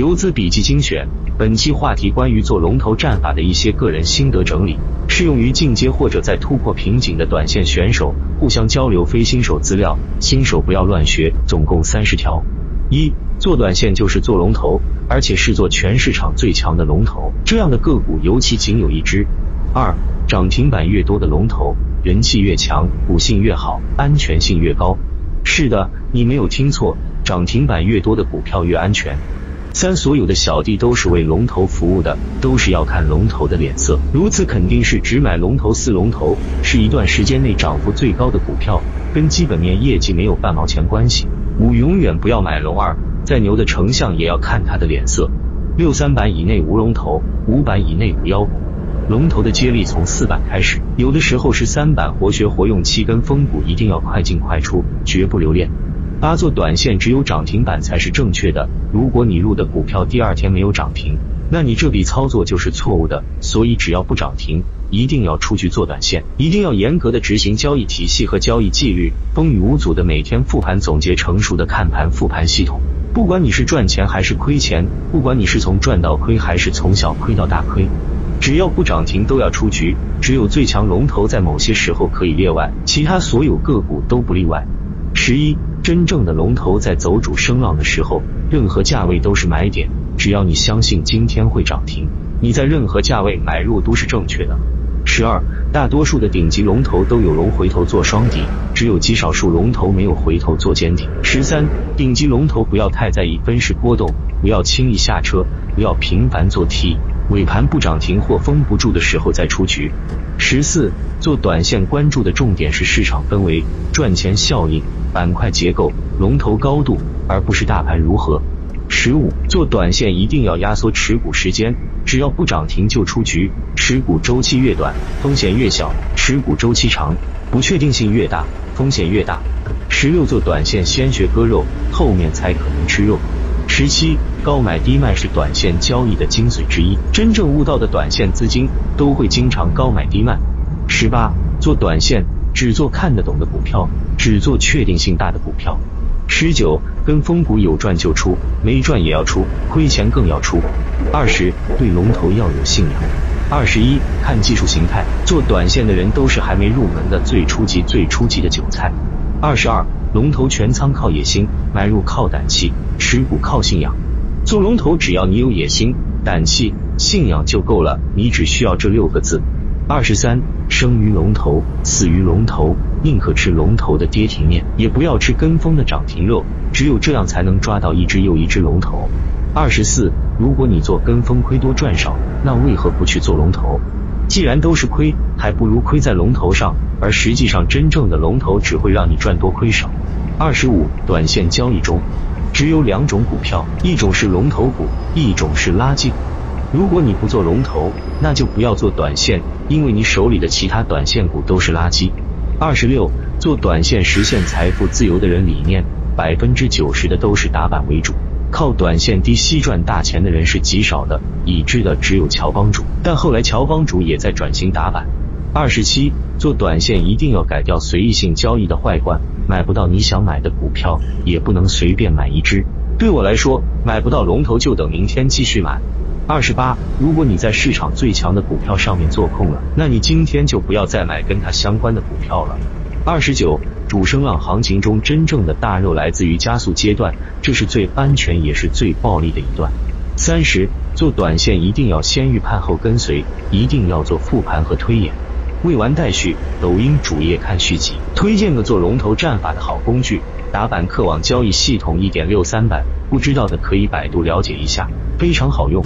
游资笔记精选，本期话题关于做龙头战法的一些个人心得整理，适用于进阶或者在突破瓶颈的短线选手，互相交流非新手资料，新手不要乱学。总共三十条。一、做短线就是做龙头，而且是做全市场最强的龙头，这样的个股尤其仅有一只。二、涨停板越多的龙头，人气越强，股性越好，安全性越高。是的，你没有听错，涨停板越多的股票越安全。三，所有的小弟都是为龙头服务的，都是要看龙头的脸色。如此肯定是只买龙头、四龙头，是一段时间内涨幅最高的股票，跟基本面业绩没有半毛钱关系。五，永远不要买龙二，再牛的成像也要看他的脸色。六，三板以内无龙头，五板以内无妖股。龙头的接力从四板开始，有的时候是三板活学活用七，跟风股一定要快进快出，绝不留恋。八做短线只有涨停板才是正确的。如果你入的股票第二天没有涨停，那你这笔操作就是错误的。所以只要不涨停，一定要出去做短线，一定要严格的执行交易体系和交易纪律，风雨无阻的每天复盘总结成熟的看盘复盘系统。不管你是赚钱还是亏钱，不管你是从赚到亏还是从小亏到大亏，只要不涨停都要出局。只有最强龙头在某些时候可以例外，其他所有个股都不例外。十一。真正的龙头在走主升浪的时候，任何价位都是买点。只要你相信今天会涨停，你在任何价位买入都是正确的。十二，大多数的顶级龙头都有龙回头做双底，只有极少数龙头没有回头做尖顶。十三，顶级龙头不要太在意分时波动，不要轻易下车，不要频繁做 T，尾盘不涨停或封不住的时候再出局。十四，做短线关注的重点是市场氛围、赚钱效应。板块结构、龙头高度，而不是大盘如何。十五，做短线一定要压缩持股时间，只要不涨停就出局。持股周期越短，风险越小；持股周期长，不确定性越大，风险越大。十六，做短线先学割肉，后面才可能吃肉。十七，高买低卖是短线交易的精髓之一，真正悟道的短线资金都会经常高买低卖。十八，做短线只做看得懂的股票。只做确定性大的股票。十九，跟风股有赚就出，没赚也要出，亏钱更要出。二十，对龙头要有信仰。二十一，看技术形态，做短线的人都是还没入门的最初级、最初级的韭菜。二十二，龙头全仓靠野心，买入靠胆气，持股靠信仰。做龙头只要你有野心、胆气、信仰就够了，你只需要这六个字。二十三，生于龙头，死于龙头，宁可吃龙头的跌停面，也不要吃跟风的涨停肉，只有这样才能抓到一只又一只龙头。二十四，如果你做跟风亏多赚少，那为何不去做龙头？既然都是亏，还不如亏在龙头上，而实际上真正的龙头只会让你赚多亏少。二十五，短线交易中只有两种股票，一种是龙头股，一种是垃圾股。如果你不做龙头，那就不要做短线，因为你手里的其他短线股都是垃圾。二十六，做短线实现财富自由的人理念，百分之九十的都是打板为主，靠短线低吸赚大钱的人是极少的，已知的只有乔帮主，但后来乔帮主也在转型打板。二十七，做短线一定要改掉随意性交易的坏惯，买不到你想买的股票，也不能随便买一只。对我来说，买不到龙头就等明天继续买。二十八，如果你在市场最强的股票上面做空了，那你今天就不要再买跟它相关的股票了。二十九，主升浪行情中真正的大肉来自于加速阶段，这是最安全也是最暴利的一段。三十，做短线一定要先预判后跟随，一定要做复盘和推演。未完待续，抖音主页看续集，推荐个做龙头战法的好工具，打板客网交易系统一点六三版，不知道的可以百度了解一下，非常好用。